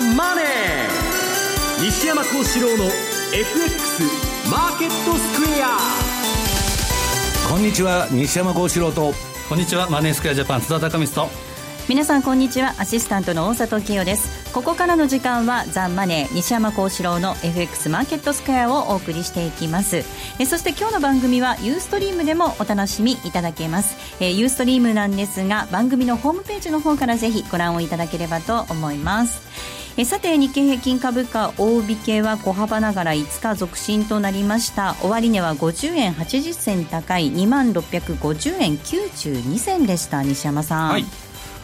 ザ・マネー」西山幸四郎の FX マーケットスクエアこんにちは西山幸四郎と。こんにちはマネースクエアジャパン津田隆光と。皆さんこんにちは。アシスタントの大里清です。ここからの時間はザ・マネー西山幸四郎の FX マーケットスクエアをお送りしていきます。えそして今日の番組はユーストリームでもお楽しみいただけます。えユーストリームなんですが番組のホームページの方からぜひご覧をいただければと思いますえさて日経平均株価大引けは小幅ながら5日続伸となりました。終値は50円80銭高い2万650円92銭でした。西山さん、はい。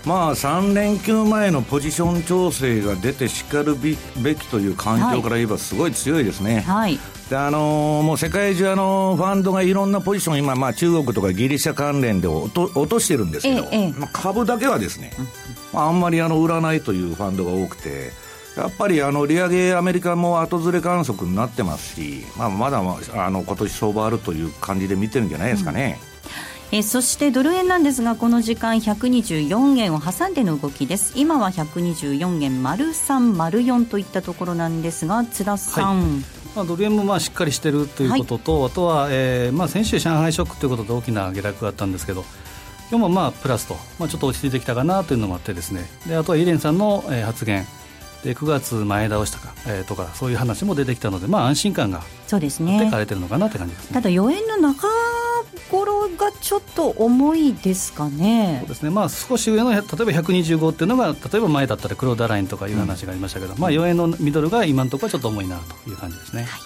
まあ、3連休前のポジション調整が出てしかるべきという環境から言えばすごい強いですね。はい、であのー、もう世界中あのファンドがいろんなポジション今、まあ、中国とかギリシャ関連で落と落としてるんですけど、ええ、まあ、株だけはですね、まあ、あんまりあの売らないというファンドが多くて。やっぱりあの利上げ、アメリカも後ずれ観測になってますし、まあ、まだあの今年相場あるという感じで見てるんじゃないですかね。うんえそしてドル円なんですがこの時間124円を挟んでの動きです。今は124円丸3丸4といったところなんですが津田さん、はい。まあ、ドル円もまあしっかりしてるということと、はい、あとは、えーまあ、先週、上海ショックということで大きな下落があったんですけど今日もまあプラスと、まあ、ちょっと落ち着いてきたかなというのもあってですね。であとはイレンさんの、えー、発言で9月前倒したか、えー、とかそういう話も出てきたので、まあ、安心感がそうですね。書かれてるのかなって感じです、ね、ただ4円の中頃がちょっと重いですかね。そうですね、まあ、少し上の例えば125っていうのが例えば前だったら黒田ラインとかいう話がありましたけど、うん、まあ、4円のミドルが今のところはちょっと重いなという感じですね。はい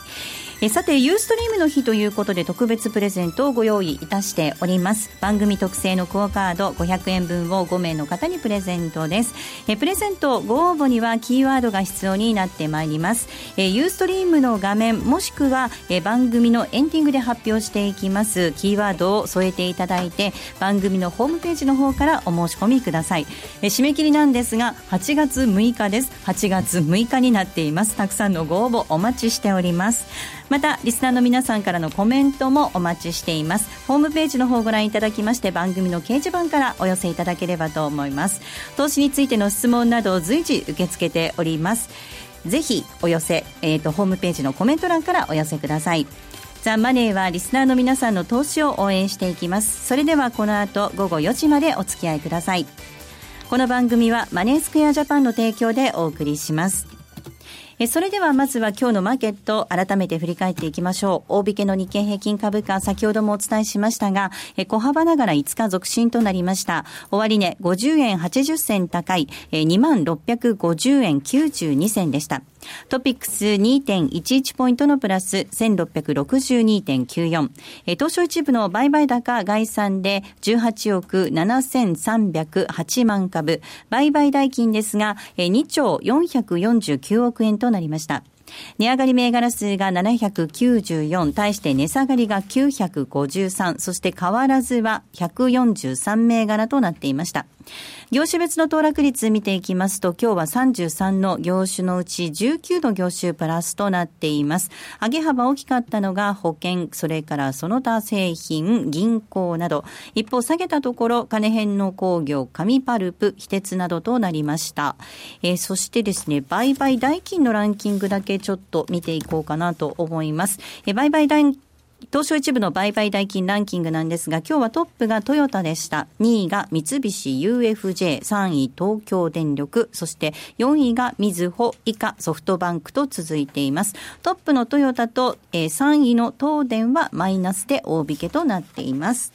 えさてユーストリームの日ということで特別プレゼントをご用意いたしております。番組特製のクオカード500円分を5名の方にプレゼントです。えプレゼントご応募にはキーワードが必要になってまいります。えユーストリームの画面もしくはえ番組のエンディングで発表していきます。キーワードを添えていただいて番組のホームページの方からお申し込みください。え締め切りなんですが8月6日です。8月6日になっています。たくさんのご応募お待ちしております。またリスナーの皆さんからのコメントもお待ちしています。ホームページの方をご覧いただきまして番組の掲示板からお寄せいただければと思います。投資についての質問などを随時受け付けております。ぜひお寄せ、えーと、ホームページのコメント欄からお寄せください。ザ・マネーはリスナーの皆さんの投資を応援していきます。それではこの後午後4時までお付き合いください。この番組はマネースクエアジャパンの提供でお送りします。えそれではまずは今日のマーケット改めて振り返っていきましょう。大引けの日経平均株価、先ほどもお伝えしましたが、え小幅ながら5日続伸となりました。終値50円80銭高い、え2650円92銭でした。トピックス2.11ポイントのプラス1662.94。え東証一部の売買高概算で18億7308万株。売買代金ですが、え2兆449億円となりました。値上がり銘柄数が794、対して値下がりが953、そして変わらずは143銘柄となっていました。業種別の騰落率見ていきますと、今日は33の業種のうち19の業種プラスとなっています。上げ幅大きかったのが保険、それからその他製品、銀行など、一方下げたところ、金編の工業、紙パルプ、非鉄などとなりました。えー、そしてですね、売買代金のランキングだけちょっと見ていこうかなと思います。えー、売買代金東証一部の売買代金ランキングなんですが、今日はトップがトヨタでした。2位が三菱 UFJ、3位東京電力、そして4位がみずほ、以下ソフトバンクと続いています。トップのトヨタと、えー、3位の東電はマイナスで大引けとなっています。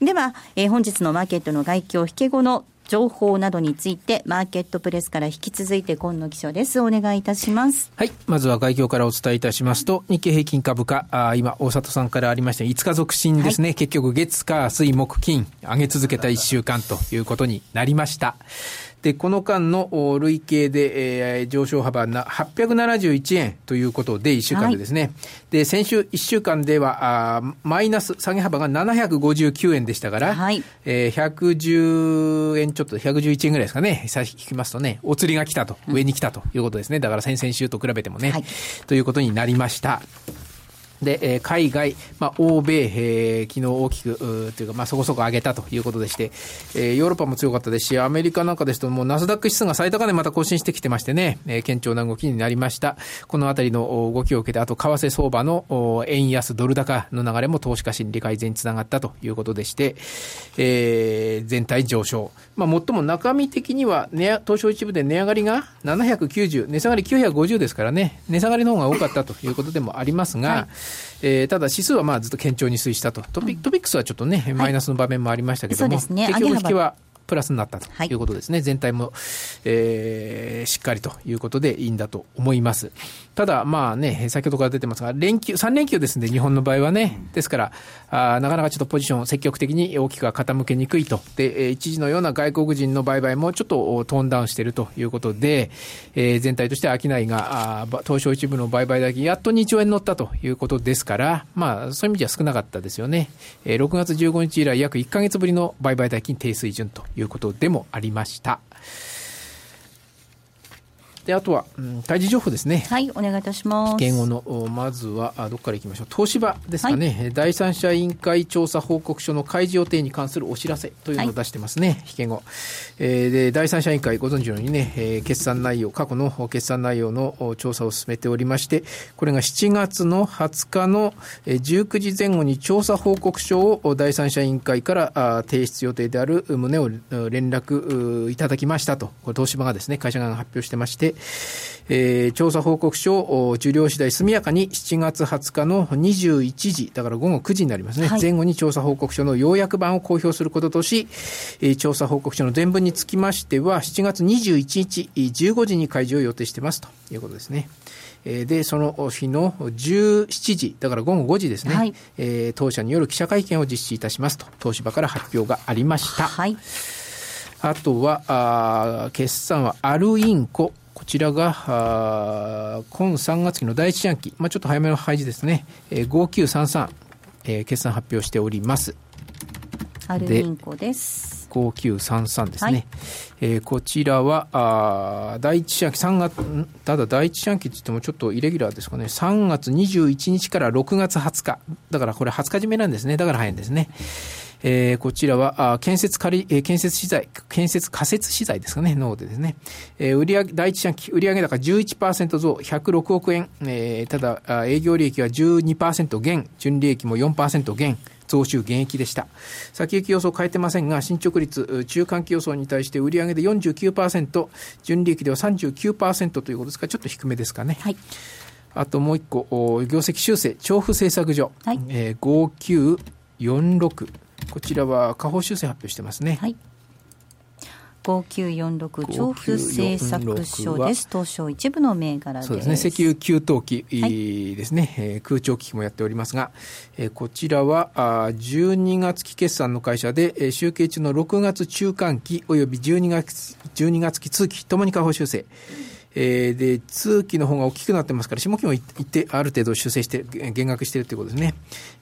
では、えー、本日のマーケットの外況引け後の情報などについて、マーケットプレスから引き続いて今野記者です。お願いいたします。はい。まずは概況からお伝えいたしますと、日経平均株価、あ今、大里さんからありました5日続伸ですね。はい、結局、月、火、水、木、金、上げ続けた1週間ということになりました。で、この間の累計で、えー、上昇幅な871円ということで、1週間でですね。はい、で、先週1週間では、あマイナス下げ幅が759円でしたから、はい、えー、110円ちょっと、111円ぐらいですかね。差し引きますとね、お釣りが来たと、上に来たということですね。だから先々週と比べてもね、はい、ということになりました。で、えー、海外、まあ、欧米、えー、昨日大きく、というか、まあ、そこそこ上げたということでして、えー、ヨーロッパも強かったですし、アメリカなんかですと、もうナスダック指数が最高値また更新してきてましてね、えー、堅調な動きになりました。このあたりの動きを受けて、あと、為替相場の円安ドル高の流れも投資家心理改善につながったということでして、えー、全体上昇。まあ、最も中身的には、値東証一部で値上がりが790、値下がり950ですからね、値下がりの方が多かったということでもありますが、はい。えー、ただ指数はまあずっと堅調に推移したと。トピ,、トピックスはちょっとね、マイナスの場面もありましたけども、そうですね、結局引きはプラスになったとい。うことですね、はい、全体も、えー、しっかりということでいいんだと思います。ただ、まあね、先ほどから出てますが、連休、3連休ですんで、日本の場合はね、ですから、あなかなかちょっとポジション、積極的に大きくは傾けにくいと。で、一時のような外国人の売買もちょっとトーンダウンしているということで、えー、全体として商いが、あ東証一部の売買代金、やっと2兆円乗ったということですから、まあ、そういう意味では少なかったですよね。えー、6月15日以来、約1か月ぶりの売買代金低水準ということでもありました。で、あとは、うん、対峙情報ですね。はい、お願いいたします。危険後の、まずは、あどこからいきましょう。東芝ですかね、はい、第三者委員会調査報告書の開示予定に関するお知らせというのを出してますね、はい、危険後。えー、で、第三者委員会、ご存知のようにね、えー、決算内容、過去の決算内容の調査を進めておりまして、これが7月の20日の19時前後に調査報告書を第三者委員会から提出予定である旨を連絡いただきましたと、これ東芝がですね、会社側が発表してまして、えー、調査報告書を受領次第速やかに7月20日の21時、だから午後9時になりますね、はい、前後に調査報告書の要約版を公表することとし、えー、調査報告書の全文につきましては、7月21日15時に開示を予定していますと。いうことですね。で、その日の17時、だから午後5時ですね、はい、えー、当社による記者会見を実施いたしますと、東芝から発表がありました。はい、あとは、あ決算はアルインコ、こちらが、あ今3月期の第一四半期、まあ、ちょっと早めの配置ですね、えー、5933、えー、決算発表しております。アルインコです。5933ですね。はい、えー、こちらは、あ第一四半期、3月、ただ第一四半期って言ってもちょっとイレギュラーですかね。3月21日から6月20日。だからこれ20日締めなんですね。だから早いんですね。えー、こちらは、あ建設仮、えー、建設資材、建設仮設資材ですかね、ノーでですね。えー、売上、第一四半期、売上高11%増、106億円。えー、ただ、営業利益は12%減、純利益も4%減。増収減益でした。先行き予想変えてませんが、進捗率、中間期予想に対して売上で49%、純利益では39%ということですから、ちょっと低めですかね。はい。あともう一個、業績修正、調布製作所、はいえー、5946。こちらは下方修正発表してますね。はい。5946調布製作所です。東証一部の銘柄そうですね。石油給湯器ですね、はい、えー、空調機器もやっておりますが、えー、こちらはあ12月期決算の会社で、えー、集計中の6月中間期および12月 ,12 月期通期ともに下方修正。えー、で、通期の方が大きくなってますから、下期もいって、ある程度修正して、減額しているということですね。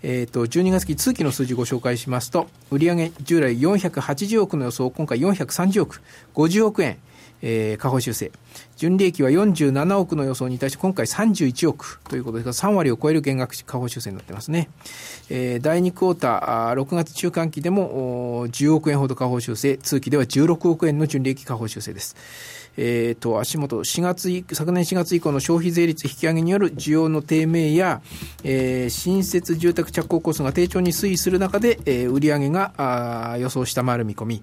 えっ、ー、と、12月期通期の数字をご紹介しますと、売上従来480億の予想、今回430億、50億円。えー、下方修正。純利益は47億の予想に対して今回31億ということですが、3割を超える減額下方修正になってますね。えー、第2クォーター、6月中間期でも10億円ほど下方修正、通期では16億円の純利益下方修正です。えー、と、足元、4月、昨年4月以降の消費税率引き上げによる需要の低迷や、えー、新設住宅着工コストが低調に推移する中で、えー、売上があ予想下回る見込み、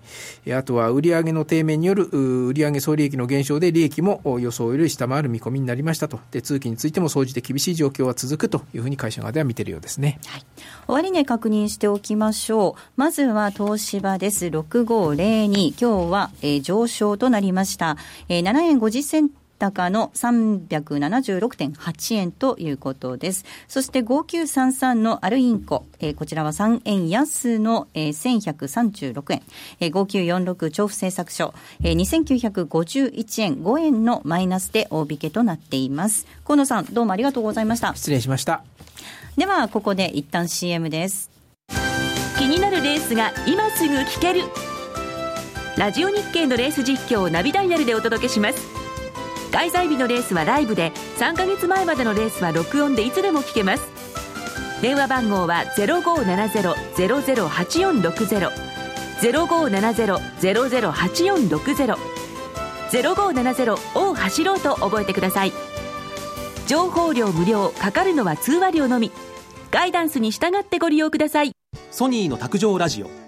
あとは売上の低迷による売上総利益の減少で利益も予想より下回る見込みになりましたと。で、通期についても総じて厳しい状況は続くというふうに会社側では見ているようですね。はい。終値確認しておきましょう。まずは東芝です。6502。今日は、えー、上昇となりました。えー、7円50銭高の376.8円ということです。そして5933のアルインコ、えー、こちらは3円安の、えー、1136円、えー、5946調布製作所、えー、2951円5円のマイナスで大引けとなっています。河野さん、どうもありがとうございました。失礼しました。では、ここで一旦 CM です。気になるレースが今すぐ聞ける。ラジオ日経のレース実況をナビダイヤルでお届けします。開催日のレースはライブで3か月前までのレースは録音でいつでも聞けます。電話番号は0570-008460 0570-008460 0570を走ろうと覚えてください。情報量無料かかるのは通話料のみ。ガイダンスに従ってご利用ください。ソニーの卓上ラジオ。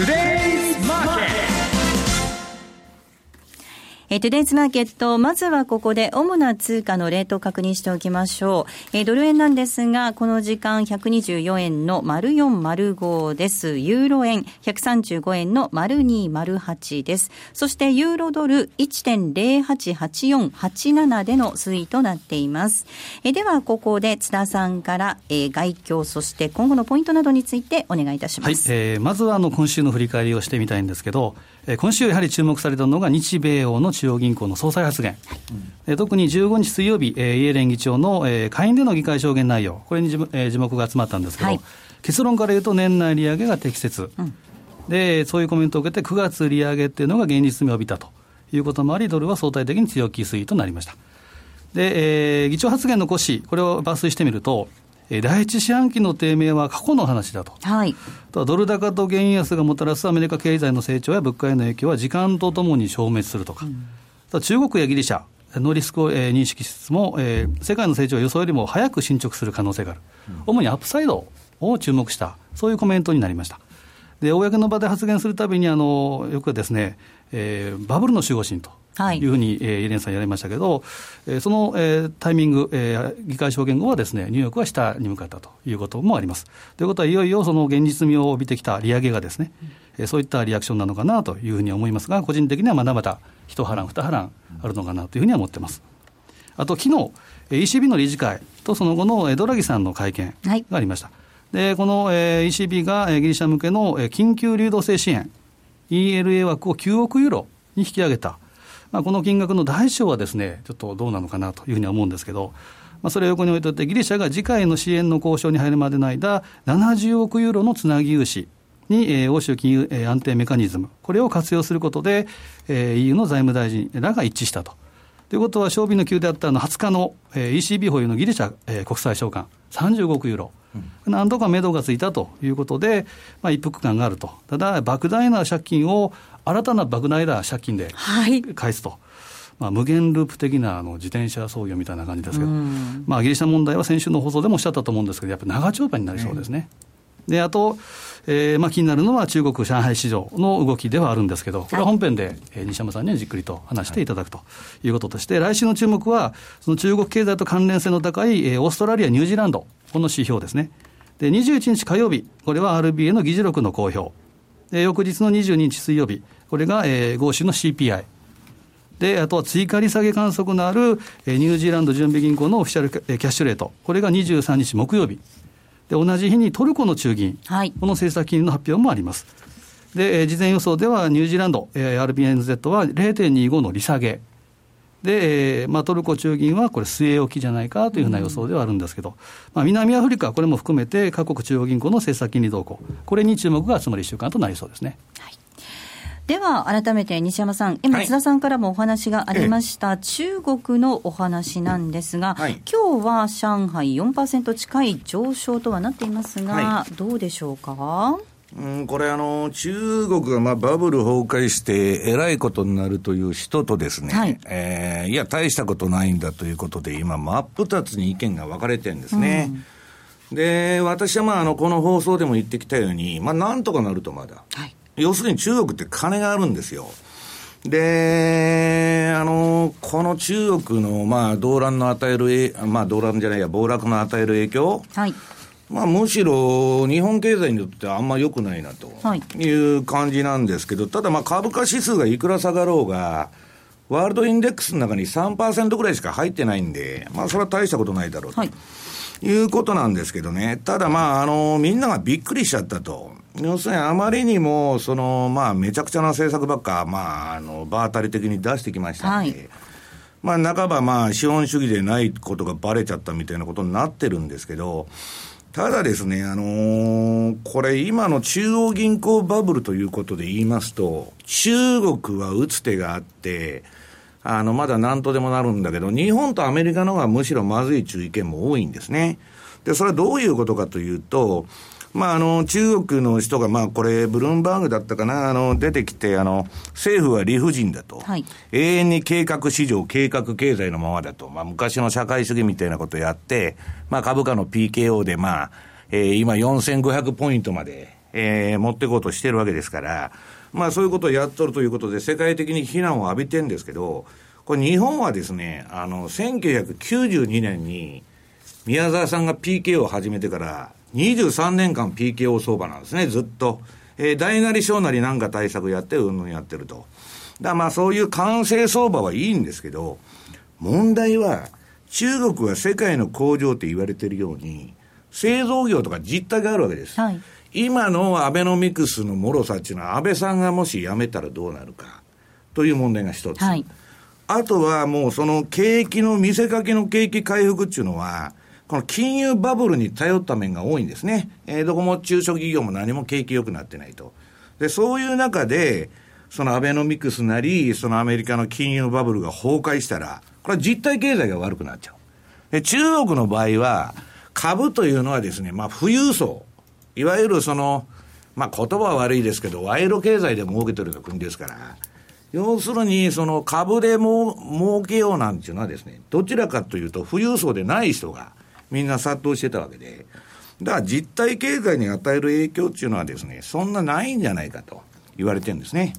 Today えー、トゥデイズマーケット、まずはここで主な通貨のレートを確認しておきましょう。えー、ドル円なんですが、この時間124円の丸4丸5です。ユーロ円135円の丸2丸8です。そしてユーロドル1.088487での推移となっています。えー、では、ここで津田さんから、えー、外況、そして今後のポイントなどについてお願いいたします。はい、えー、まずはあの今週の振り返りをしてみたいんですけど、えー、今週やはり注目されたのが日米欧の中央銀行の総裁発言、はい、特に15日水曜日、えー、イエレン議長の、えー、下院での議会証言内容、これにじ、えー、字幕が集まったんですけど、はい、結論から言うと、年内利上げが適切、うん、で、そういうコメントを受けて、9月利上げっていうのが現実味を帯びたと。いうこともあり、ドルは相対的に強気推移となりました。で、えー、議長発言の骨子、これを抜粋してみると、第一四半期の低迷は過去の話だと、はい、とドル高と原安がもたらすアメリカ経済の成長や物価への影響は時間とともに消滅するとか、うん、中国やギリシャのリスクを、えー、認識しつつも、えー、世界の成長は予想よりも早く進捗する可能性がある、うん、主にアップサイドを注目した、そういうコメントになりました。で公の場で発言するたびにあのよくですね、えー、バブルの守護神というふうに、えー、イレンさんやりましたけど、えー、その、えー、タイミング、えー、議会証言後はですね、ニューヨークは下に向かったということもあります。ということは、いよいよその現実味を帯びてきた利上げがですね、えー、そういったリアクションなのかなというふうに思いますが、個人的にはまだまだ一波乱、二波乱あるのかなというふうには思ってます。あと、昨日 ECB の理事会とその後のドラギさんの会見がありました。はい、でこの ECB がギリシャ向けの緊急流動性支援、ELA 枠を9億ユーロに引き上げた。まあ、この金額の大小はですね、ちょっとどうなのかなというふうには思うんですけど、まあ、それを横に置いといて、ギリシャが次回の支援の交渉に入るまでの間、70億ユーロのつなぎ融資に、えー、欧州金融、えー、安定メカニズム、これを活用することで、えー、EU の財務大臣らが一致したと。ということは、賞味の級であったの20日の、えー、ECB 保有のギリシャ、えー、国際償還、35億ユーロ。なんとか目処がついたということで、まあ、一服感があると、ただ、莫大な借金を新たな莫大な借金で返すと。はいまあ、無限ループ的なあの自転車操業みたいな感じですけど、まあ、ギリシャ問題は先週の放送でもおっしゃったと思うんですけど、やっぱり長丁場になりそうですね。であと、えーまあ、気になるのは中国、上海市場の動きではあるんですけど、これは本編で、えー、西山さんにはじっくりと話していただくということとして、来週の注目は、その中国経済と関連性の高い、えー、オーストラリア、ニュージーランド、この指標ですね。で、21日火曜日、これは RBA の議事録の公表。で、翌日の22日水曜日、これが、えー、豪州の CPI。で、あとは追加利下げ観測のある、えー、ニュージーランド準備銀行のオフィシャルキャッシュレート。これが23日木曜日。で、同じ日にトルコの中銀。はい、この政策金利の発表もあります。で、えー、事前予想ではニュージーランド、えー、RBNZ は0.25の利下げ。で、えーまあ、トルコ中銀はこれ、据え置きじゃないかというふうな予想ではあるんですけど、うん、まあ、南アフリカ、これも含めて、各国中央銀行の政策金利動向、これに注目が集まる1週間となりそうですね。はい。では改めて西山さん、今、津田さんからもお話がありました、はい、中国のお話なんですが、はい、今日は上海4%近い上昇とはなっていますが、はい、どうでしょうか？うん、これあの、中国がまあバブル崩壊してえらいことになるという人とですね、はい、えー、いや、大したことないんだということで、今、真っ二つに意見が分かれてるんですね。うん、で、私はまあ、あの、この放送でも言ってきたように、まあ、なんとかなるとまだ。はい要するに中国って金があるんですよ。で、あの、この中国の、まあ、動乱の与える、まあ、動乱じゃないや、暴落の与える影響。はい。まあ、むしろ日本経済にとってはあんま良くないなという感じなんですけど、ただまあ株価指数がいくら下がろうが、ワールドインデックスの中に3%ぐらいしか入ってないんで、まあそれは大したことないだろうと。はいいうことなんですけどね。ただまあ、あの、みんながびっくりしちゃったと。要するにあまりにも、その、まあ、めちゃくちゃな政策ばっか、まあ、あの、場当たり的に出してきましたんで、はい、まあ、半ばまあ、資本主義でないことがばれちゃったみたいなことになってるんですけど、ただですね、あのー、これ今の中央銀行バブルということで言いますと、中国は打つ手があって、あの、まだ何とでもなるんだけど、日本とアメリカの方がむしろまずい注意見も多いんですね。で、それはどういうことかというと、まあ、あの、中国の人が、まあ、これ、ブルームバーグだったかな、あの、出てきて、あの、政府は理不尽だと。はい、永遠に計画市場、計画経済のままだと。まあ、昔の社会主義みたいなことをやって、まあ、株価の PKO で、まあ、えー、今4500ポイントまで、えー、持っていこうとしてるわけですから、まあ、そういうことをやっとるということで、世界的に非難を浴びてるんですけど、これ日本はですね、あの、1992年に、宮沢さんが PK を始めてから、23年間 PKO 相場なんですね、ずっと。えー、大なり小なりなんか対策やって、うんぬんやってると。だまあそういう完成相場はいいんですけど、問題は、中国は世界の工場って言われてるように、製造業とか実態があるわけです。はい、今のアベノミクスの脆さっていうのは、安倍さんがもし辞めたらどうなるか、という問題が一つ。はい、あとはもうその景気の見せかけの景気回復っていうのは、この金融バブルに頼った面が多いんですね。えー、どこも中小企業も何も景気良くなってないと。で、そういう中で、そのアベノミクスなり、そのアメリカの金融バブルが崩壊したら、これは実体経済が悪くなっちゃう。で、中国の場合は、株というのはですね、まあ、富裕層。いわゆるその、まあ、言葉は悪いですけど、賄賂経済で儲けてるような国ですから、要するに、その株でも儲けようなんていうのはですね、どちらかというと、富裕層でない人が、みんな殺到してたわけで、だから実体経済に与える影響っていうのはですね、そんなないんじゃないかと言われてるんですね。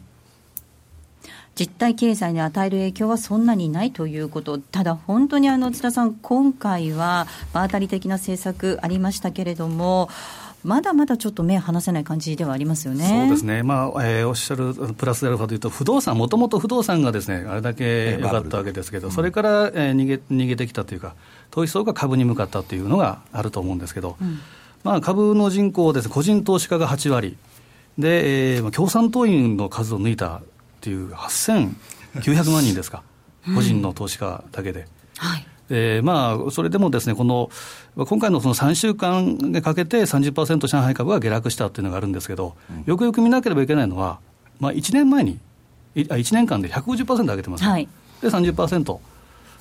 実体経済に与える影響はそんなにないということ、ただ本当にあの津田さん、今回は場当たり的な政策ありましたけれども、まだまだちょっと目離せない感じではありますよね。そうですね。まあ、えー、おっしゃるプラスアルファというと、不動産、もともと不動産がですね、あれだけ良かったわけですけど、それから、えー、逃げ、逃げてきたというか、投資層が株に向かったというのがあると思うんですけど、うん、まあ、株の人口です、個人投資家が8割、で、えー、共産党員の数を抜いたっていう8900万人ですか、個人の投資家だけで。はい。えーまあ、それでもですね、この今回のその3週間かけて30%上海株が下落したっていうのがあるんですけど、うん、よくよく見なければいけないのは、まあ、1年前に、1年間で150%上げてます、ね、はい、で30%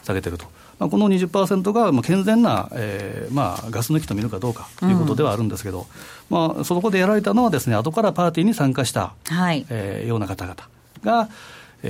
下げてると。まあ、この20%がまあ健全な、えーまあ、ガス抜きと見るかどうかということではあるんですけど、うん、まあ、そこでやられたのはですね、後からパーティーに参加した、はい。えー、ような方々が、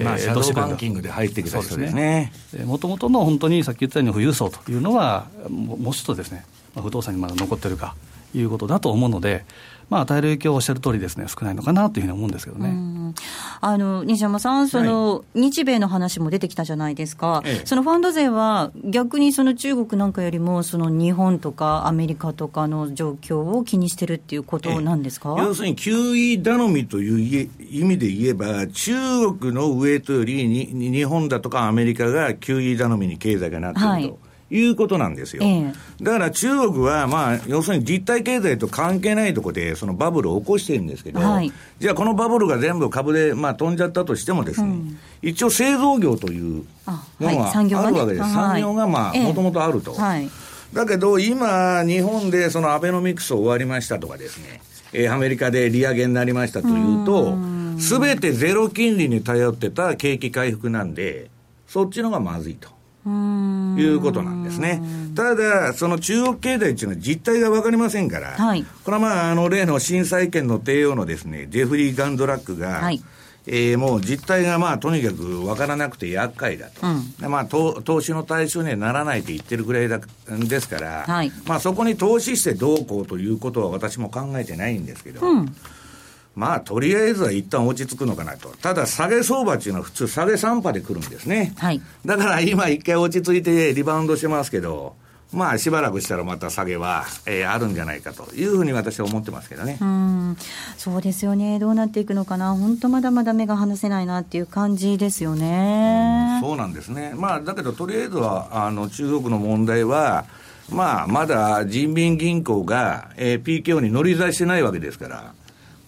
まあ、シャドーバンキングで入ってきた人ですね。もともとの本当にさっき言ったように富裕層というのは、もうちょっとですね、まあ、不動産にまだ残ってるかいうことだと思うので、まあ、与える影響をおっしゃる通りですね、少ないのかなというふうに思うんですけどね。あの西山さん、その、はい、日米の話も出てきたじゃないですか、ええ、そのファンド税は逆にその中国なんかよりも、その日本とかアメリカとかの状況を気にしてるっていうことなんですか、え、要するに、QE 頼みという意味で言えば、中国のウエイトよりに日本だとかアメリカが QE 頼みに経済がなってると。はいいうことなんですよ。えだから中国は、まあ、要するに実体経済と関係ないところで、そのバブルを起こしてるんですけど、はい、じゃあこのバブルが全部株で、まあ、飛んじゃったとしてもですね、うん、一応製造業というのがあるわけです。産業が、まあ、もともとあると。はい。だけど、今、日本でそのアベノミクス終わりましたとかですね、えー、アメリカで利上げになりましたというと、すべてゼロ金利に頼ってた景気回復なんで、そっちのがまずいと。いうことなんですね。ただ、その中国経済っていうのは実態が分かりませんから、はい、これはまあ、あの、例の震災権の帝王のですね、ジェフリー・ガンドラックが、はい。えー、もう実態がまあとにかく分からなくて厄介だと、うん、まあ、投投資の対象にはならないと言ってるぐらいだですから、はい、まあ、そこに投資してどうこうということは私も考えてないんですけど、うんまあ、とりあえずは一旦落ち着くのかなと。ただ、下げ相場っていうのは普通下げ3波で来るんですね。はい。だから今一回落ち着いてリバウンドしてますけど、まあ、しばらくしたらまた下げは、えー、あるんじゃないかというふうに私は思ってますけどね。うんそうですよね。どうなっていくのかな。本当まだまだ目が離せないなっていう感じですよね。うそうなんですね。まあ、だけどとりあえずは、あの、中国の問題は、まあ、まだ人民銀行が、えー、PKO に乗り出してないわけですから、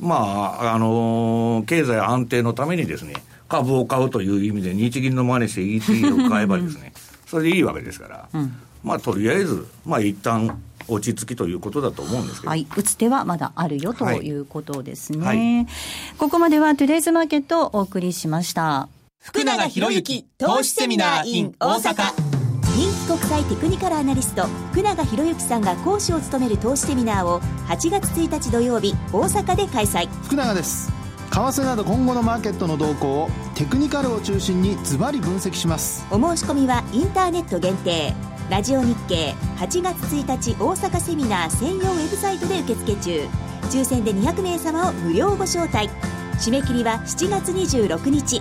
まあ、あのー、経済安定のためにですね、株を買うという意味で日銀の真似して ETF を買えばですね、それでいいわけですから、うん、まあ、とりあえず、まあ、一旦落ち着きということだと思うんですけど。はい。打つ手はまだあるよということですね。はい、ここまではトゥデイズマーケットをお送りしました。福永博之投資セミナー in 大阪。人気国際テクニカルアナリスト福永博之さんが講師を務める投資セミナーを8月1日土曜日大阪で開催。福永です。為替など今後のマーケットの動向をテクニカルを中心にズバリ分析します。お申し込みはインターネット限定。ラジオ日経8月1日大阪セミナー専用ウェブサイトで受付中。抽選で200名様を無料ご招待。締め切りは7月26日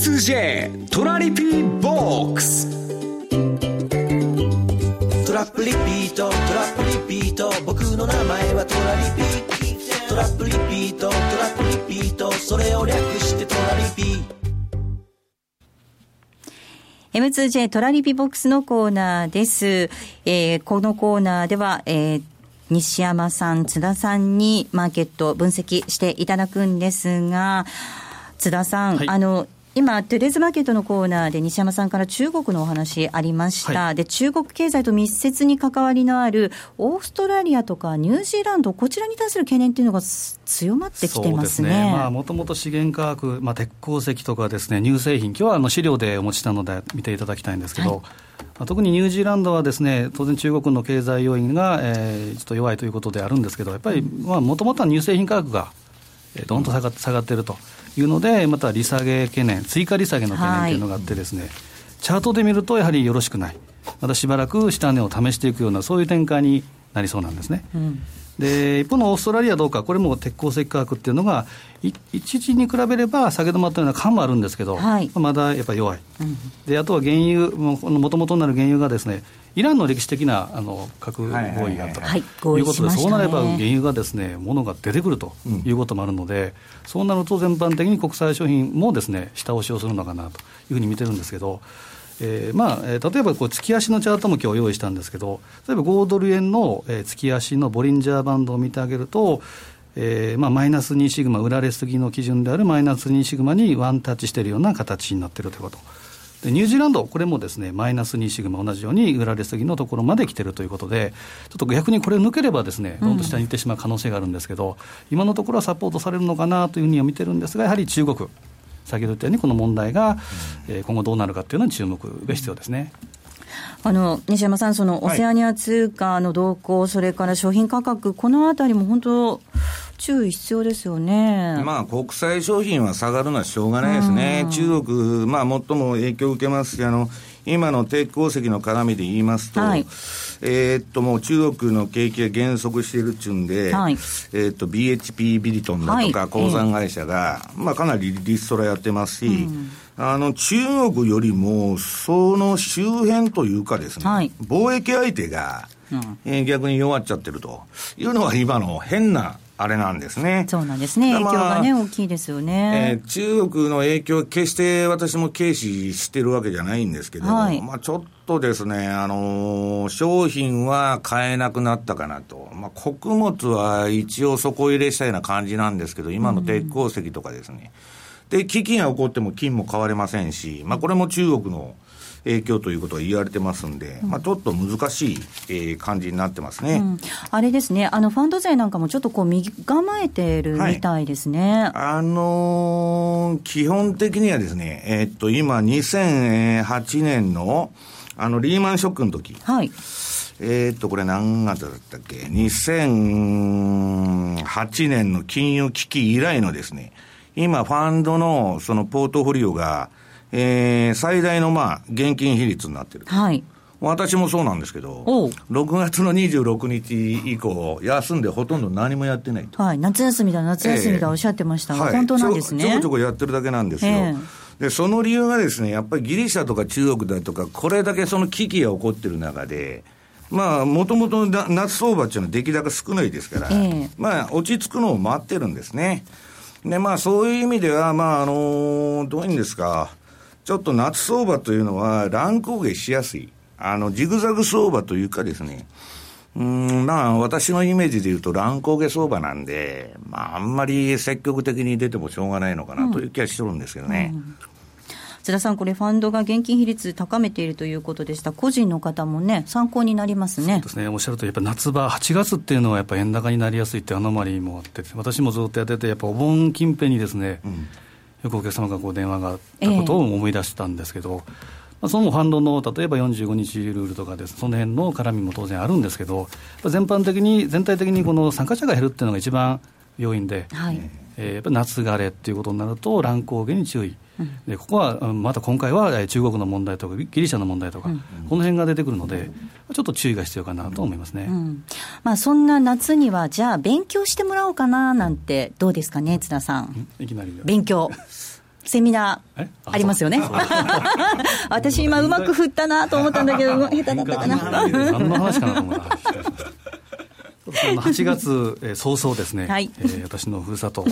M2J トラリピーボックス。トラップリピートトラップリピート。僕の名前はトラリピトラップリピート。トラップリピートそれを略してトラリピ M2J トラリピボックスのコーナーです。えー、このコーナーでは、えー、西山さん、津田さんにマーケット分析していただくんですが、津田さん、はい、あの、今、テレズマーケットのコーナーで西山さんから中国のお話ありました、はい、で中国経済と密接に関わりのあるオーストラリアとかニュージーランド、こちらに対する懸念というのが強まってきてますね。もともと資源価格、まあ、鉄鉱石とかですね乳製品、今日はあの資料でお持ちしたので見ていただきたいんですけど、はい。まあ、特にニュージーランドはですね当然、中国の経済要因が、えー、ちょっと弱いということであるんですけど、やっぱりもともとは乳製品価格がどんと下が下がっていると。いうので、また利下げ懸念、追加利下げの懸念というのがあってですね、はい、チャートで見るとやはりよろしくない、またしばらく下値を試していくような、そういう展開になりそうなんですね。うん。で一方のオーストラリアどうか、これも鉄鉱石価格っていうのが、一時に比べれば下げ止まったような感もあるんですけど、はい、まだやっぱり弱い、うん、であとは原油、もともとなる原油がですね、イランの歴史的なあの核合意があったということで、そうなれば原油がですね、ものが出てくるということもあるので、うん、そうなると全般的に国際商品もですね、下押しをするのかなというふうに見てるんですけど、えーまあえー、例えばこう月足のチャートも今日用意したんですけど、例えば5ドル円の、えー、月足のボリンジャーバンドを見てあげると、えーまあ、マイナス2シグマ、売られすぎの基準であるマイナス2シグマにワンタッチしているような形になっているということ。でニュージーランド、これもですねマイナス2シグマ、同じように売られすぎのところまで来てるということで、ちょっと逆にこれを抜ければ、ですねどん。どん下に行ってしまう可能性があるんですけど、うん、今のところはサポートされるのかなというふうには見てるんですが、やはり中国、先ほど言ったように、この問題が、えー、今後どうなるかというのに注目が必要ですね。あの西山さん、そのオセアニア通貨の動向、はい、それから商品価格、このあたりも本当、注意必要ですよね。まあ、国際商品は下がるのはしょうがないですね。中国、まあ、最も影響を受けますし、あの、今の鉄鉱石の絡みで言いますと、はい、えー、っと、もう中国の景気が減速しているっちゅうんで、はい、えー、っと、BHP ビリトンだとか、鉱山会社が、えー、まあ、かなりリストラやってますし、うん。あの、中国よりも、その周辺というかですね、はい、貿易相手が、うん、えー、逆に弱っちゃってるというのが今の変なあれなんですね。そうなんですね。影響がね、大きいですよね。えー、中国の影響、決して私も軽視してるわけじゃないんですけど、はい、まあちょっとですね、あのー、商品は買えなくなったかなと。まあ穀物は一応底入れしたような感じなんですけど、今の鉄鉱石とかですね。うん、で、基金が起こっても金も買われませんし、まあこれも中国の、影響ということが言われてますんで、うん、まあ、ちょっと難しい、えー、感じになってますね、うん、あれですね、あのファンド税なんかもちょっとこう身構えてるみたいですね、はい、あのー、基本的にはですね、えー、っと今、2008年のあのリーマンショックの時。はい。えっと、これ何月だったっけ ?2008 年の金融危機以来のですね、今、ファンドのそのポートフォリオが、えー、最大のまあ、現金比率になってる。はい。私もそうなんですけど、6月の26日以降、休んでほとんど何もやってないはい、夏休みだ、夏休みだ、おっしゃってましたが、えー、本当なんですねちょこちょこやってるだけなんですよ。えーで、その理由がですね、やっぱりギリシャとか中国だとか、これだけその危機が起こってる中で、まあ、もともと夏相場っていうのは出来高少ないですから、えー、まあ、落ち着くのを待ってるんですね。で、まあ、そういう意味では、まあ、あのどういうんですか、ちょっと夏相場というのは乱高下しやすい。あの、ジグザグ相場というかですね、うん、まあ、私のイメージで言うと乱高下相場なんで、まあ、あんまり積極的に出てもしょうがないのかなという気はしとるんですけどね。うん。うん津田さん、これ、ファンドが現金比率高めているということでした、個人の方もね、参考になりますね。そうですね。おっしゃるとやっぱ夏場、8月っていうのは、やっぱ円高になりやすいっていうアノマリーもあって、私もずっとやってて、やっぱお盆近辺にですね、うん、よくお客様がこう電話があったことを思い出したんですけど、えーまあ、そのファンドの例えば45日ルールとかです、その辺の絡みも当然あるんですけど、全般的に、全体的にこの参加者が減るっていうのが一番要因で、はい、えー、やっぱ夏枯れっていうことになると、乱高下に注意。でここはまた今回は中国の問題とかギリシャの問題とか、うん、この辺が出てくるので、ちょっと注意が必要かなと思いますね、うん、まあ、そんな夏には、じゃあ、勉強してもらおうかななんて、どうですかね、津田さん。いきなり勉強。セミナー。ありますよね。私今うまく振ったなと思ったんだけど、下手だったかな。何の話かなと思った。8月、えー、早々ですね、はい、えー、私のふるさと、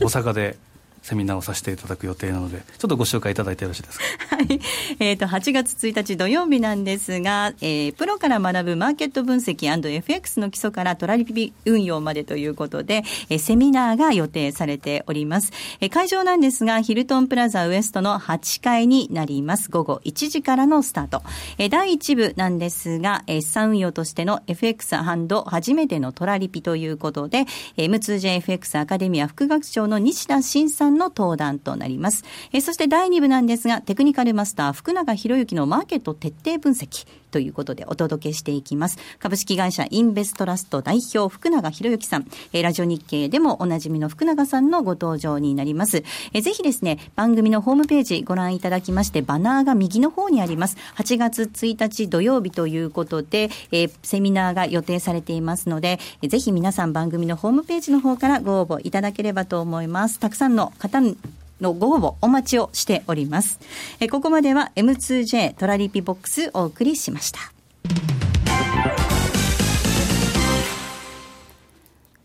大阪でセミナーをさせていただく予定なので、ちょっとご紹介いただいてよろしいですか？はい。えっ、ー、と、8月1日土曜日なんですが、えー、プロから学ぶマーケット分析 &FX の基礎からトラリピ運用までということで、えー、セミナーが予定されております。えー、会場なんですが、ヒルトンプラザウエストの8階になります。午後1時からのスタート。えー、第1部なんですが、えー、資産運用としての FX 初めてのトラリピということで、えー、M2JFX アカデミア副学長の西田慎さんの登壇となります。えそして第2部なんですが、テクニカルマスター福永博之のマーケット徹底分析ということでお届けしていきます。株式会社インベストラスト代表福永博之さん、えラジオ日経でもおなじみの福永さんのご登場になります。えぜひですね、番組のホームページご覧いただきまして、バナーが右の方にあります。8月1日土曜日ということで、えセミナーが予定されていますので、ぜひ皆さん番組のホームページの方からご応募いただければと思います。たくさんの方のご応募お待ちをしております。えここまでは M2J トラリピボックスお送りしました。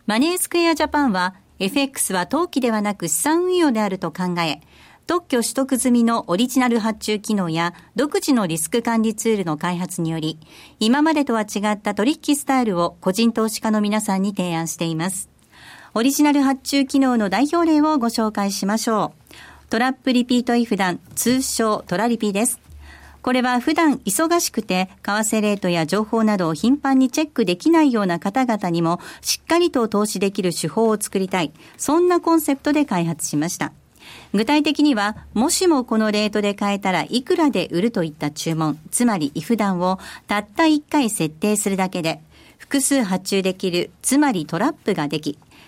マネースクエアジャパンは FX は投機ではなく資産運用であると考え、特許取得済みのオリジナル発注機能や独自のリスク管理ツールの開発により、今までとは違った取引スタイルを個人投資家の皆さんに提案しています。オリジナル発注機能の代表例をご紹介しましょう。トラップリピートイフダン、通称トラリピです。これは普段忙しくて、為替レートや情報などを頻繁にチェックできないような方々にも、しっかりと投資できる手法を作りたい。そんなコンセプトで開発しました。具体的には、もしもこのレートで買えたらいくらで売るといった注文、つまりイフダンをたった1回設定するだけで、複数発注できる、つまりトラップができ、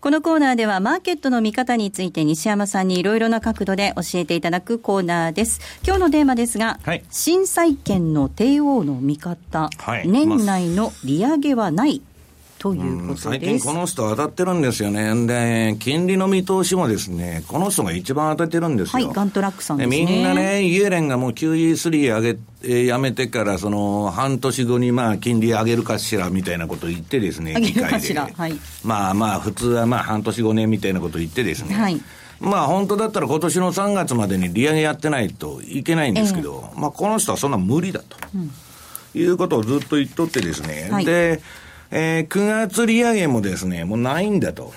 このコーナーではマーケットの見方について西山さんにいろいろな角度で教えていただくコーナーです。今日のテーマですが、はい、新債券の帝王の見方、はい、年内の利上げはないということ最近この人当たってるんですよね。で、金利の見通しもですね、この人が一番当たってるんですよ。はい、ガントラックさんですね。みんなね、イエレンがもう QE3 上げ、えー、やめてから、その、半年後にまあ、金利上げるかしら、みたいなことを言ってですね、議会で。はい、まあまあ、普通はまあ、半年後ね、みたいなことを言ってですね。はい。まあ本当だったら今年の3月までに利上げやってないといけないんですけど、えー、まあこの人はそんな無理だと、うん、いうことをずっと言っとってですね、はい、で、えー、9月利上げもですね、もうないんだと。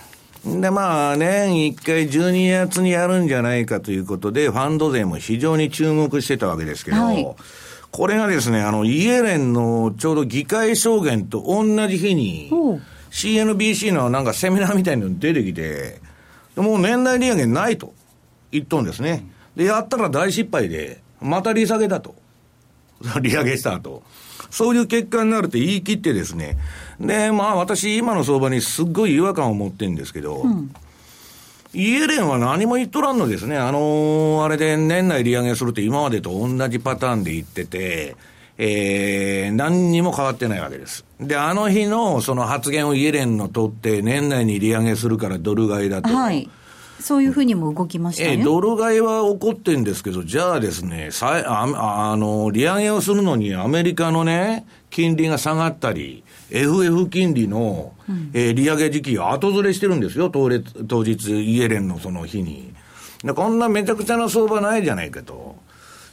で、まあ、年1回12月にやるんじゃないかということで、ファンド税も非常に注目してたわけですけど、はい、これがですね、あの、イエレンのちょうど議会証言と同じ日に、CNBC のなんかセミナーみたいなの出てきて、もう年内利上げないと言っとんですね。で、やったら大失敗で、また利下げだと。利上げした後。そういう結果になると言い切ってですね、で、まあ私、今の相場にすっごい違和感を持ってるんですけど、うん、イエレンは何も言っとらんのですね。あのー、あれで年内利上げするって今までと同じパターンで言ってて、えー、何にも変わってないわけです。で、あの日のその発言をイエレンの取って年内に利上げするからドル買いだと。はいそういうふうにも動きましたね。えドル買いは起こってるんですけど、じゃあですね、さああの、利上げをするのにアメリカのね、金利が下がったり、FF 金利の、うん、えー、利上げ時期が後ずれしてるんですよ、当当日、イエレンのその日に。でこんなめちゃくちゃな相場ないじゃないかと。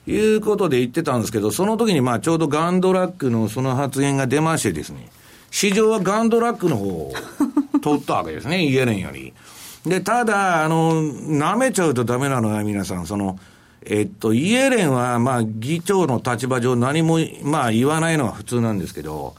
いうことで言ってたんですけど、その時にまあちょうどガンドラックのその発言が出ましてですね、市場はガンドラックの方を 取ったわけですね、イエレンより。で、ただ、あの、舐めちゃうとダメなのは皆さん、その、えっと、イエレンは、まあ、議長の立場上何も、まあ、言わないのは普通なんですけど、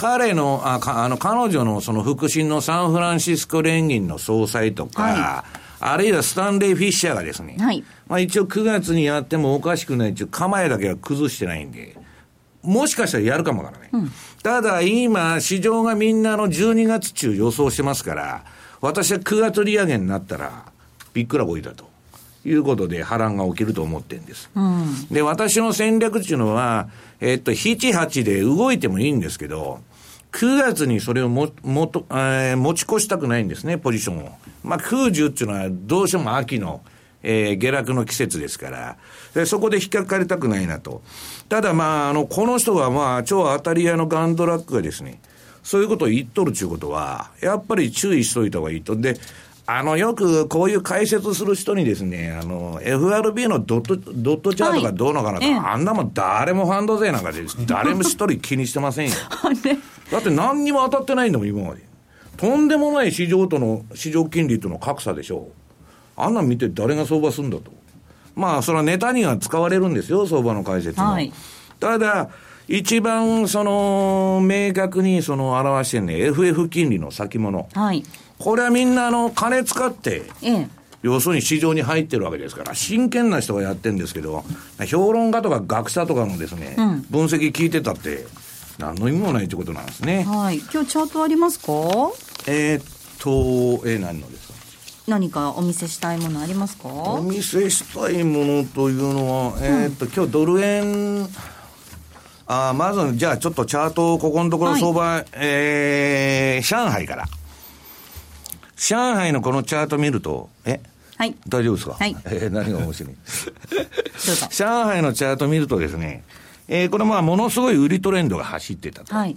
彼の、あ、かあの、彼女のその腹心のサンフランシスコ連銀の総裁とか、はい、あるいはスタンレー・フィッシャーがですね、はい、まあ一応9月にやってもおかしくないっていう構えだけは崩してないんで、もしかしたらやるかもわからない。うん、ただ今、市場がみんなの12月中予想してますから、私は9月利上げになったら、びっくらこいたと。いうことで波乱が起きると思ってるんです。うん、で、私の戦略っていうのは、えっと、7、8で動いてもいいんですけど、9月にそれをも、もと、えー、持ち越したくないんですね、ポジションを。まあ、空10っていうのはどうしても秋の、えー、下落の季節ですから、でそこで引っかかりたくないなと。ただまあ、あの、この人はまあ、超当たり屋のガンドラックがですね、そういうことを言っとるということは、やっぱり注意しといた方がいいと。で、あの、よくこういう解説する人にですね、あの、FRB のドット、ドットチャートがどうのかなと、はい、あんなもん誰もファンド税なんかで、誰も一人気にしてませんよ。だって何にも当たってないんだもん、今まで。とんでもない市場との、市場金利との格差でしょう。あんなん見て誰が相場するんだと。まあ、それはネタには使われるんですよ、相場の解説も。はい、ただ、一番その明確にその表してるね、FF 金利の先物。はい。これはみんなあの金使って、ええ。要するに市場に入ってるわけですから、真剣な人がやってるんですけど、評論家とか学者とかのですね、うん、分析聞いてたって、何の意味もないってことなんですね。はい。今日チャートありますか？えー、っと、えー、何のですか？何かお見せしたいものありますか？お見せしたいものというのは、えー、っと、今日ドル円、あまず、じゃあちょっとチャート、ここのところ相場、はい、えー、上海から。上海のこのチャート見ると、え？はい。大丈夫ですか？はい。えー、何が面白い？上海のチャート見るとですね、えー、これまあものすごい売りトレンドが走ってたと。はい。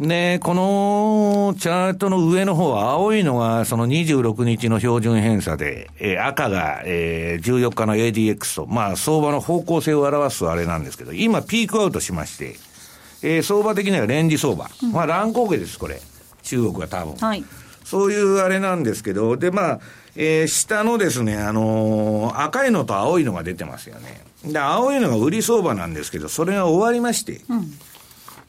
で、このチャートの上の方は青いのがその26日の標準偏差で、えー、赤が、えー、14日の ADX と、まあ相場の方向性を表すあれなんですけど、今ピークアウトしまして、えー、相場的にはレンジ相場。うん、まあ乱高下です、これ。中国は多分。はい。そういうあれなんですけど、で、まあ、えー、下のですね、あのー、赤いのと青いのが出てますよね。で、青いのが売り相場なんですけど、それが終わりまして、うん、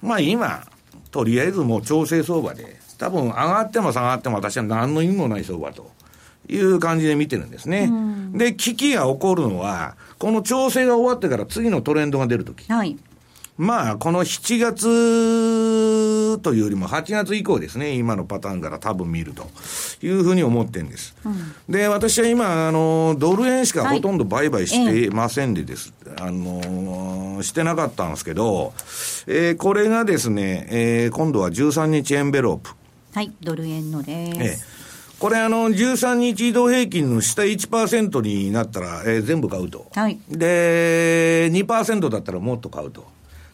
まあ今、とりあえずもう調整相場で、多分上がっても下がっても私は何の意味もない相場と。いう感じで見てるんですね。で、危機が起こるのは、この調整が終わってから次のトレンドが出るとき。はい。まあ、この7月というよりも8月以降ですね、今のパターンから多分見るというふうに思ってるんです。うん、で、私は今、あの、ドル円しかほとんど売買してませんでです。はい、あの、してなかったんですけど、えー、これがですね、えー、今度は13日エンベロープ。はい、ドル円のです。えーこれあの、13日移動平均の下1%になったら、えー、全部買うと。はい。で、2%だったらもっと買うと。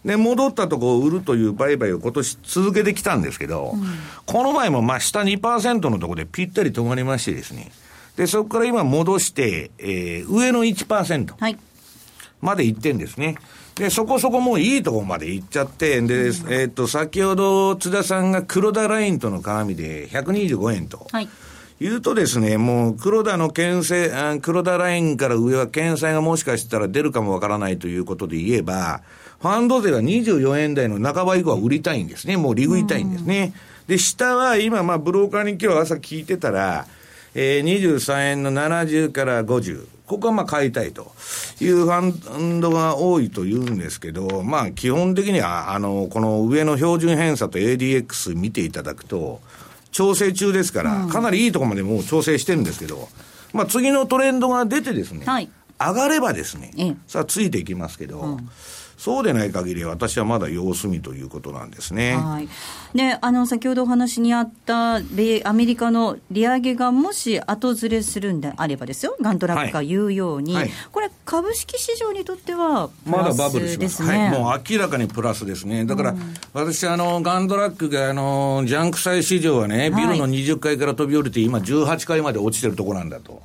で、戻ったとこを売るという売買を今年続けてきたんですけど、うん、この前もまあ下2%のところでぴったり止まりましてですね、で、そこから今戻して、えー、上の1%まで行ってんですね。で、そこそこもういいとこまで行っちゃって、で、うん、えっ、と、先ほど津田さんが黒田ラインとの絡みで125円と。はい。言うとですね、もう黒田の牽制、黒田ラインから上は牽制がもしかしたら出るかもわからないということで言えば、ファンド税は24円台の半ば以降は売りたいんですね。もう利食いたいんですね。で、下は今、まあ、ブローカーに今日朝聞いてたら、えー、23円の70から50。ここはまあ買いたいというファンドが多いと言うんですけど、まあ基本的には、あの、この上の標準偏差と ADX 見ていただくと、調整中ですから、かなりいいところまでもう調整してるんですけど、まあ、次のトレンドが出てですね、はい、上がればですね、さあついていきますけど、うんそうでない限り、私はまだ様子見ということなんですね。はい、であの先ほどお話にあった米、アメリカの利上げがもし後ずれするんであればですよ、ガントラックが言うように、はい。はい、これ、株式市場にとってはまだバブルします、はい、もう明らかにプラスですね、だから、うん、私あの、ガンドラックがあのジャンク債市場はね、ビルの20階から飛び降りて、今、18階まで落ちてるところなんだと。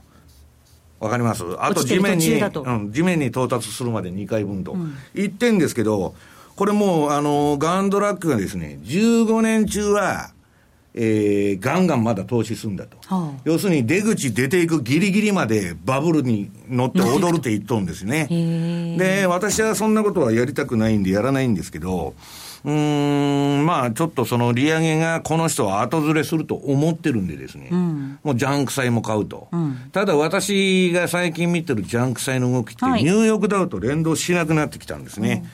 わかります？あと地面に、うん、地面に到達するまで2回分と、うん、言ってんですけど、これもう、あの、ガンドラックがですね、15年中は、えー、ガンガンまだ投資するんだと、はあ、要するに出口出ていくギリギリまでバブルに乗って踊るって言っとんですね。で、私はそんなことはやりたくないんでやらないんですけど、うん、まあ、ちょっとその利上げがこの人は後ずれすると思ってるんでですね、うん、もうジャンク債も買うと、うん、ただ私が最近見てるジャンク債の動きって、ニューヨークダウと連動しなくなってきたんですね。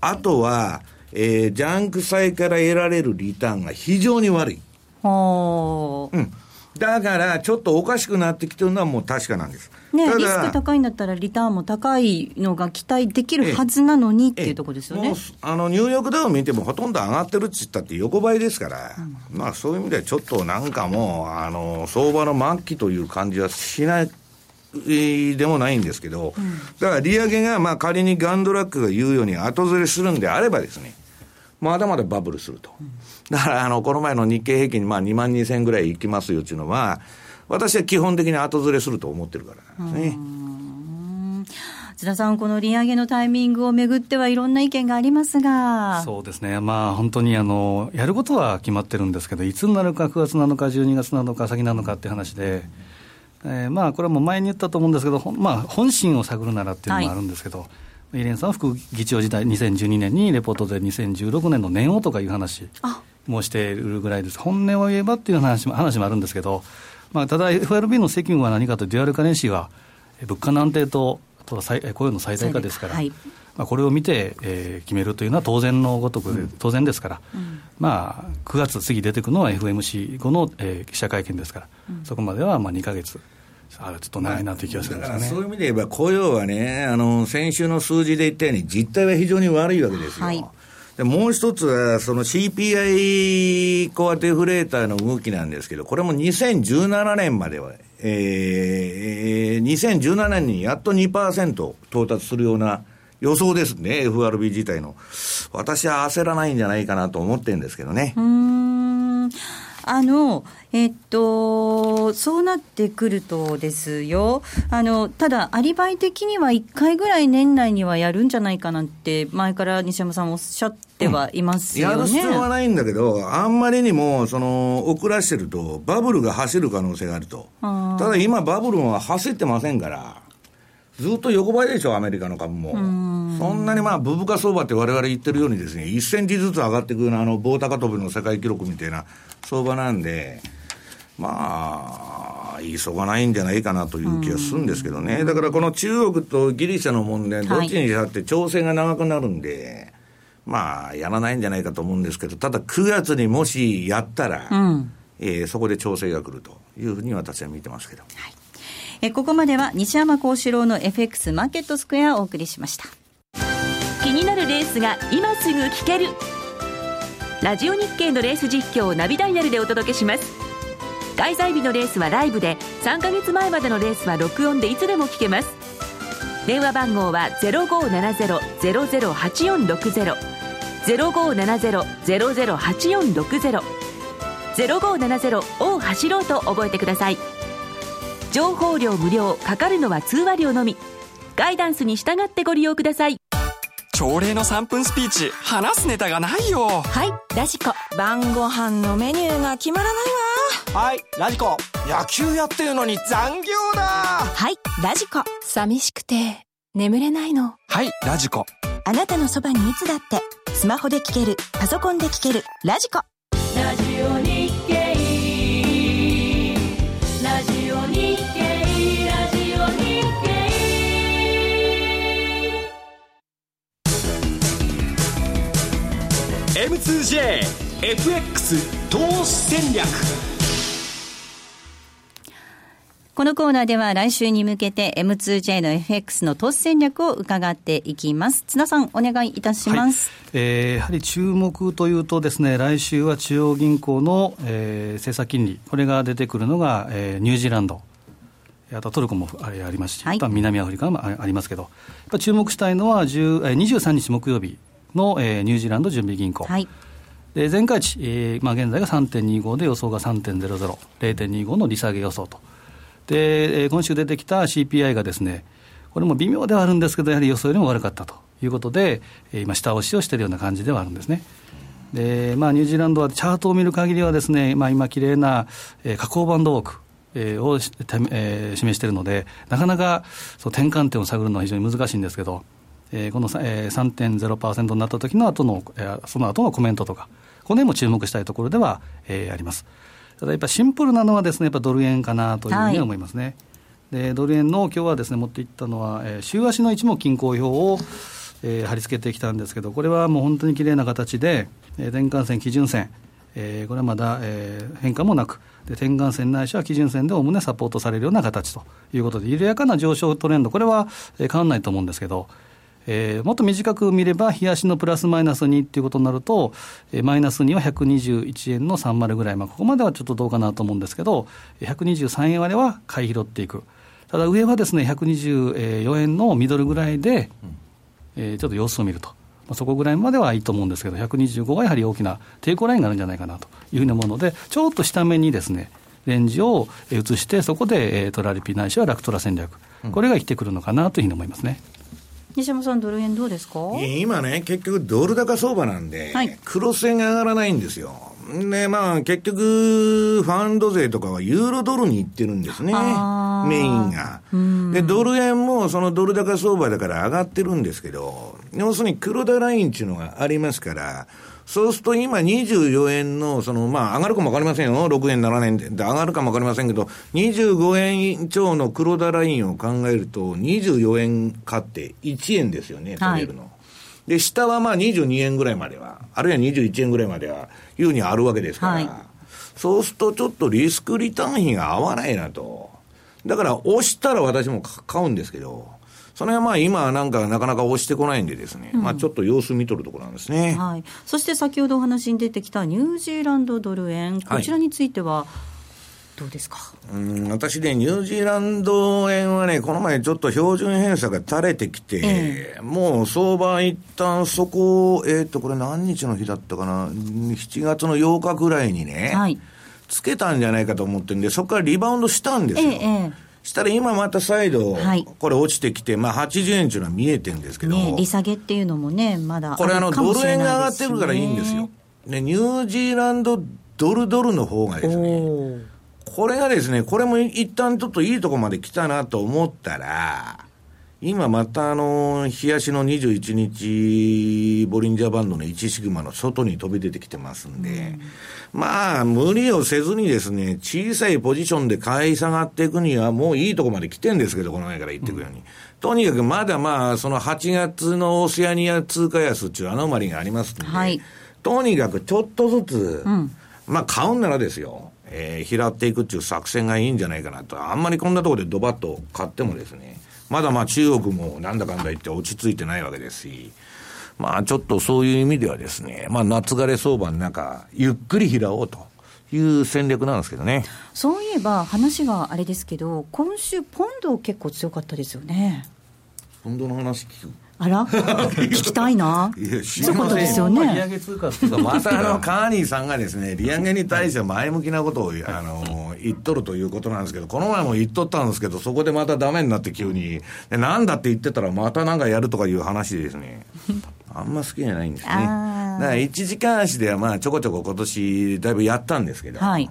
あとは、えー、ジャンク債から得られるリターンが非常に悪い。うん。だから、ちょっとおかしくなってきてるのはもう確かなんです。ね、リスク高いんだったら、リターンも高いのが期待できるはずなのにっていうところですよねあのニューヨークダウ見ても、ほとんど上がってるって言ったって横ばいですから、うん、まあそういう意味では、ちょっとなんかもう、あの相場の末期という感じはしない。でもないんですけど、うん、だから利上げがまあ仮にガンドラックが言うように後ずれするんであればですね、まだまだバブルすると。だからあの、この前の日経平均まあ2万2000ぐらいいきますよっていうのは、私は基本的に後ずれすると思ってるからなんですね。津田さん、この利上げのタイミングをめぐってはいろんな意見がありますが。そうですね、まあ、本当にあのやることは決まってるんですけど、いつになるか、9月なのか、12月なのか、先なのかっていう話で、えー、まあこれはもう前に言ったと思うんですけど、まあ、本心を探るならっていうのもあるんですけど、はい、イレンさんは副議長時代、2012年にレポートで2016年の年王とかいう話もしているぐらいです、本音を言えばっていう話も話もあるんですけど、まあ、ただ FRB の責務は何かとデュアルカレンシーは物価の安定と雇用の最大化ですから、はい、まあ、これを見て、えー、決めるというのは当然のごとく、当然ですから、うん、まあ、9月、次出てくるのは FMC 後の、えー、記者会見ですから、うん、そこまではまあ2か月。あちょっと長いなという気がするんですね、そういう意味で言えば、雇用はね、あの先週の数字で言ったように、実態は非常に悪いわけですよ。はいでもう一つは、その CPI コアデフレーターの動きなんですけど、これも2017年までは、えー、2017年にやっと2%到達するような予想ですね、FRB 自体の。私は焦らないんじゃないかなと思ってるんですけどね。あの、えっと、そうなってくるとですよ、あの、ただ、アリバイ的には1回ぐらい年内にはやるんじゃないかなんて、前から西山さんおっしゃってはいますよね。うん、やる必要はないんだけど、あんまりにも、その、遅らしてると、バブルが走る可能性があると。ただ今、バブルは走ってませんから、ずっと横ばいでしょ、アメリカの株も。そんなにまあ、ブブカ相場って我々言ってるようにですね、1センチずつ上がっていくような、あの、棒高跳びの世界記録みたいな相場なんで、まあ、急がないんじゃないかなという気がするんですけどね。だからこの中国とギリシャの問題、どっちにしたって調整が長くなるんで、まあ、やらないんじゃないかと思うんですけど、ただ9月にもしやったら、うん。えー、そこで調整が来るというふうに私は見てますけど。はい。えここまでは西山幸四郎の FX マーケットスクエアをお送りしました。気になるレースが今すぐ聞ける。ラジオ日経のレース実況をナビダイヤルでお届けします開催日のレースはライブで3ヶ月前までのレースは録音でいつでも聞けます。電話番号は0570-008460 0570-008460 0570を走ろうと覚えてください。情報量無料かかるのは通話料のみ。ガイダンスに従ってご利用ください。朝礼の3分スピーチ話すネタがないよ。はいラジコ。晩ご飯のメニューが決まらないわはいラジコ。野球やってるのに残業だ。はいラジコ。寂しくて眠れないの。はいラジコ。あなたのそばにいつだってスマホで聞けるパソコンで聞けるラジコ。ラジオ日経。ラジオ日経。ラジオ日経。M2JFX 投資戦略このコーナーでは来週に向けて M2J の FX の投資戦略を伺っていきます。津田さん、お願いいたします。はい、えー、やはり注目というとですね、来週は中央銀行の、えー、政策金利、これが出てくるのが、えー、ニュージーランド。あとトルコもありますし、はい、南アフリカもありますけど、やっぱ注目したいのは10、えー、23日木曜日の、えー、ニュージーランド準備銀行。はいで前回値、えーまあ、現在が3.25で予想が3.00、0.25の利下げ予想とで、今週出てきた CPI がですね、これも微妙ではあるんですけど、やはり予想よりも悪かったということで、今、下押しをしているような感じではあるんですね。でまあ、ニュージーランドはチャートを見る限りはですね、まあ、今、綺麗な、えー、下降バンドウォーク。を、えー、示しているので、なかなかそう転換点を探るのは非常に難しいんですけど、えー、この、えー、3.0%になった時の後の、えー、その後のコメントとか、この辺も注目したいところでは、えー、あります。ただやっぱシンプルなのはですね、やっぱドル円かなというふうに思いますね。はい、でドル円の今日はですね、持っていったのは、えー、週足の一目均衡表を、えー、貼り付けてきたんですけど、これはもう本当に綺麗な形で、えー、転換線、基準線、えー、これはまだ、えー、変化もなく、で転換線ないしは基準線でおおむねサポートされるような形ということで、緩やかな上昇トレンド、これは、えー、変わらないと思うんですけど、えー、もっと短く見れば、冷やしのプラスマイナス2っていうことになると、えー、マイナス2は121円の30ぐらい、まあ、ここまではちょっとどうかなと思うんですけど、123円までは買い拾っていく。ただ上はですね、124円のミドルぐらいで、えー、ちょっと様子を見ると。まあ、そこぐらいまではいいと思うんですけど、125はやはり大きな抵抗ラインがあるんじゃないかなというふうに思うので、ちょっと下目にですね、レンジを移して、そこでトラリピないしはラクトラ戦略、これが生きてくるのかなというふうに思いますね。西山さん、ドル円どうですか？今ね、結局、ドル高相場なんで、はい、黒線が上がらないんですよ。で、まあ、結局、ファンド税とかはユーロドルに行ってるんですね、メインが。で、ドル円もそのドル高相場だから上がってるんですけど、要するに黒田ラインっていうのがありますから、そうすると今24円の、その、まあ、上がるかもわかりませんよ。6円、7円で上がるかもわかりませんけど、25円超の黒田ラインを考えると、24円買って1円ですよね、取れるの。はい、で、下はまあ22円ぐらいまでは、あるいは21円ぐらいまでは、いうふうにあるわけですから、はい、そうするとちょっとリスクリターン比が合わないなと。だから、押したら私も買うんですけど、それはまあ今なんかなかなか押してこないんでですね、うん、まあちょっと様子見とるところなんですね。はい。そして先ほどお話に出てきたニュージーランドドル円、こちらについては、どうですか、はい、うん私ね、ニュージーランド円はね、この前ちょっと標準偏差が垂れてきて、えー、もう相場一旦そこ、えっ、ー、と、これ何日の日だったかな、7月の8日ぐらいにね、はい、つけたんじゃないかと思ってるんで、そこからリバウンドしたんですよ。えーしたら今また再度、これ落ちてきて、まあ80円っていうのは見えてるんですけど、ね、利下げっていうのもね、まだこれあの、ドル円が上がってるからいいんですよ。ね、ニュージーランドドルドルの方がですね、これがですね、これも一旦ちょっといいとこまで来たなと思ったら、今またあの、冷やしの21日、ボリンジャーバンドの1シグマの外に飛び出てきてますんで、うん、まあ、無理をせずにですね、小さいポジションで買い下がっていくには、もういいとこまで来てんですけど、この前から言っていくように。うん、とにかくまだまあ、その8月のオセアニア通貨安っていうアノマリがありますんで、はい、とにかくちょっとずつ、うん、まあ、買うんならですよ。えー、拾っていくっていう作戦がいいんじゃないかなと。あんまりこんなところでドバッと買ってもですね、まだまあ中国もなんだかんだ言って落ち着いてないわけですし、まあちょっとそういう意味ではですね、まあ夏枯れ相場の中、ゆっくり拾おうと。いう戦略なんですけどねそういえば話があれですけど今週ポンド結構強かったですよねポンドの話聞く？あら？聞きたいな。いや、そういうことですよね。利上げ通貨またあの、カーニーさんがですね、利上げに対して前向きなことを、あの、言っとるということなんですけど、この前も言っとったんですけど、そこでまたダメになって急に、なんだって言ってたらまたなんかやるとかいう話でですね、あんま好きじゃないんですね。だから一時間足ではまあちょこちょこ今年だいぶやったんですけど、はい、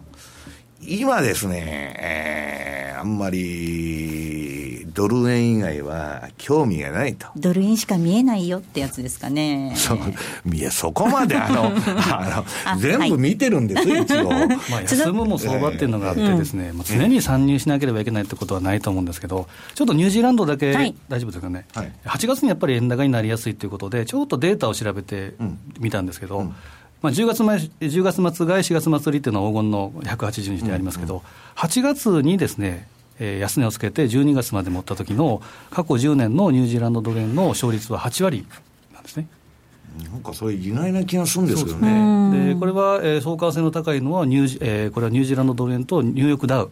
今ですね、えー、あんまりドル円以外は興味がないと。ドル円しか見えないよってやつですかね。そう、いや、そこまであの、あの、全部見てるんですよ、はい、一応。まあ、休むも相場っていうのがあってですね、まあ、常に参入しなければいけないってことはないと思うんですけど、ちょっとニュージーランドだけ、大丈夫ですかね、はい、8月にやっぱり円高になりやすいということで、ちょっとデータを調べてみたんですけど、うんまあ、10月前10月末が4月末売りっていうのは黄金の180日でありますけど、うんうん、8月にですね、えー、安値をつけて12月まで持った時の過去10年のニュージーランドドル円の勝率は8割なんですね。なんかそれ意外な気がするんですけどね。でこれは、えー、相関性の高いのはニュー、えー、これはニュージーランドドル円とニューヨークダウ。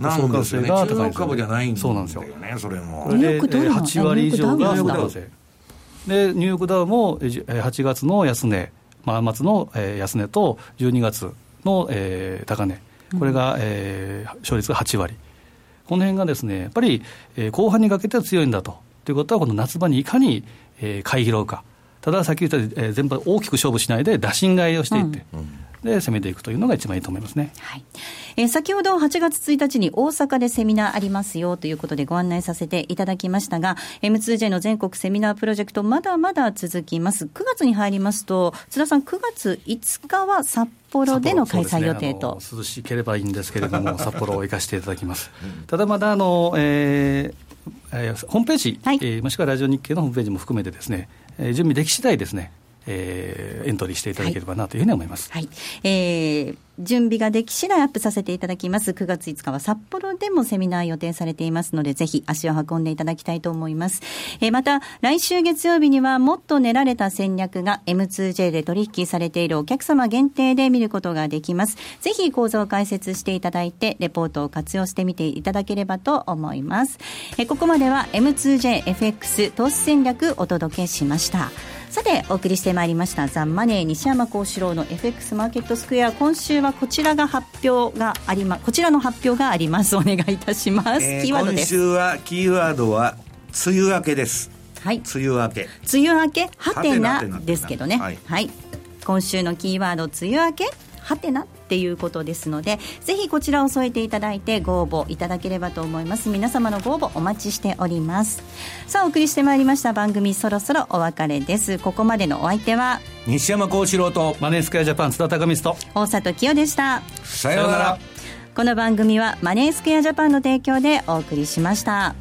相関性が高いんです株じゃないんだよね、そうなんですよ。それも。で、8割以上が相関性。で、ニューヨークダウも8月の安値、まあ、末の、えー、安値と12月の、えー、高値、これが、えー、勝率が8割。この辺がですね、やっぱり、えー、後半にかけては強いんだと。ということは、この夏場にいかに、えー、買い拾うか。ただ、さっき言った、えー、全般大きく勝負しないで、打診買いをしていって、うんうんで攻めていくというのが一番いいと思いますね、はい。えー、先ほど8月1日に大阪でセミナーありますよということでご案内させていただきましたが M2J の全国セミナープロジェクトまだまだ続きます。9月に入りますと津田さん9月5日は札幌での開催予定と、ね、涼しければいいんですけれども 札幌を行かせていただきます、ただまだあの、えーえー、ホームページ、はい、えー、もしくはラジオ日経のホームページも含めてですね、えー、準備でき次第ですねえー、エントリーしていただければなというふうに思います。はい、はい、えー、準備ができ次第アップさせていただきます。9月5日は札幌でもセミナー予定されていますので、ぜひ足を運んでいただきたいと思います。えー、また、来週月曜日にはもっと練られた戦略が M2J で取引されているお客様限定で見ることができます。ぜひ講座を解説していただいて、レポートを活用してみていただければと思います。えー、ここまでは M2JFX 投資戦略お届けしました。さてお送りしてまいりましたザ・マネー西山幸四郎の FX マーケットスクエア。今週はこちらが発表がありまこちらの発表があります。お願いいたします、えー、キーワードです。今週はキーワードは梅雨明けです。はい。梅雨明け。梅雨明けはてなですけどね。はい、はい、今週のキーワード梅雨明けはてなっていうことですのでぜひこちらを添えていただいてご応募いただければと思います。皆様のご応募お待ちしております。さあお送りしてまいりました番組そろそろお別れです。ここまでのお相手は西山幸四郎とマネースクエアジャパン津田隆光と大里清でした。さようなら。この番組はマネースクエアジャパンの提供でお送りしました。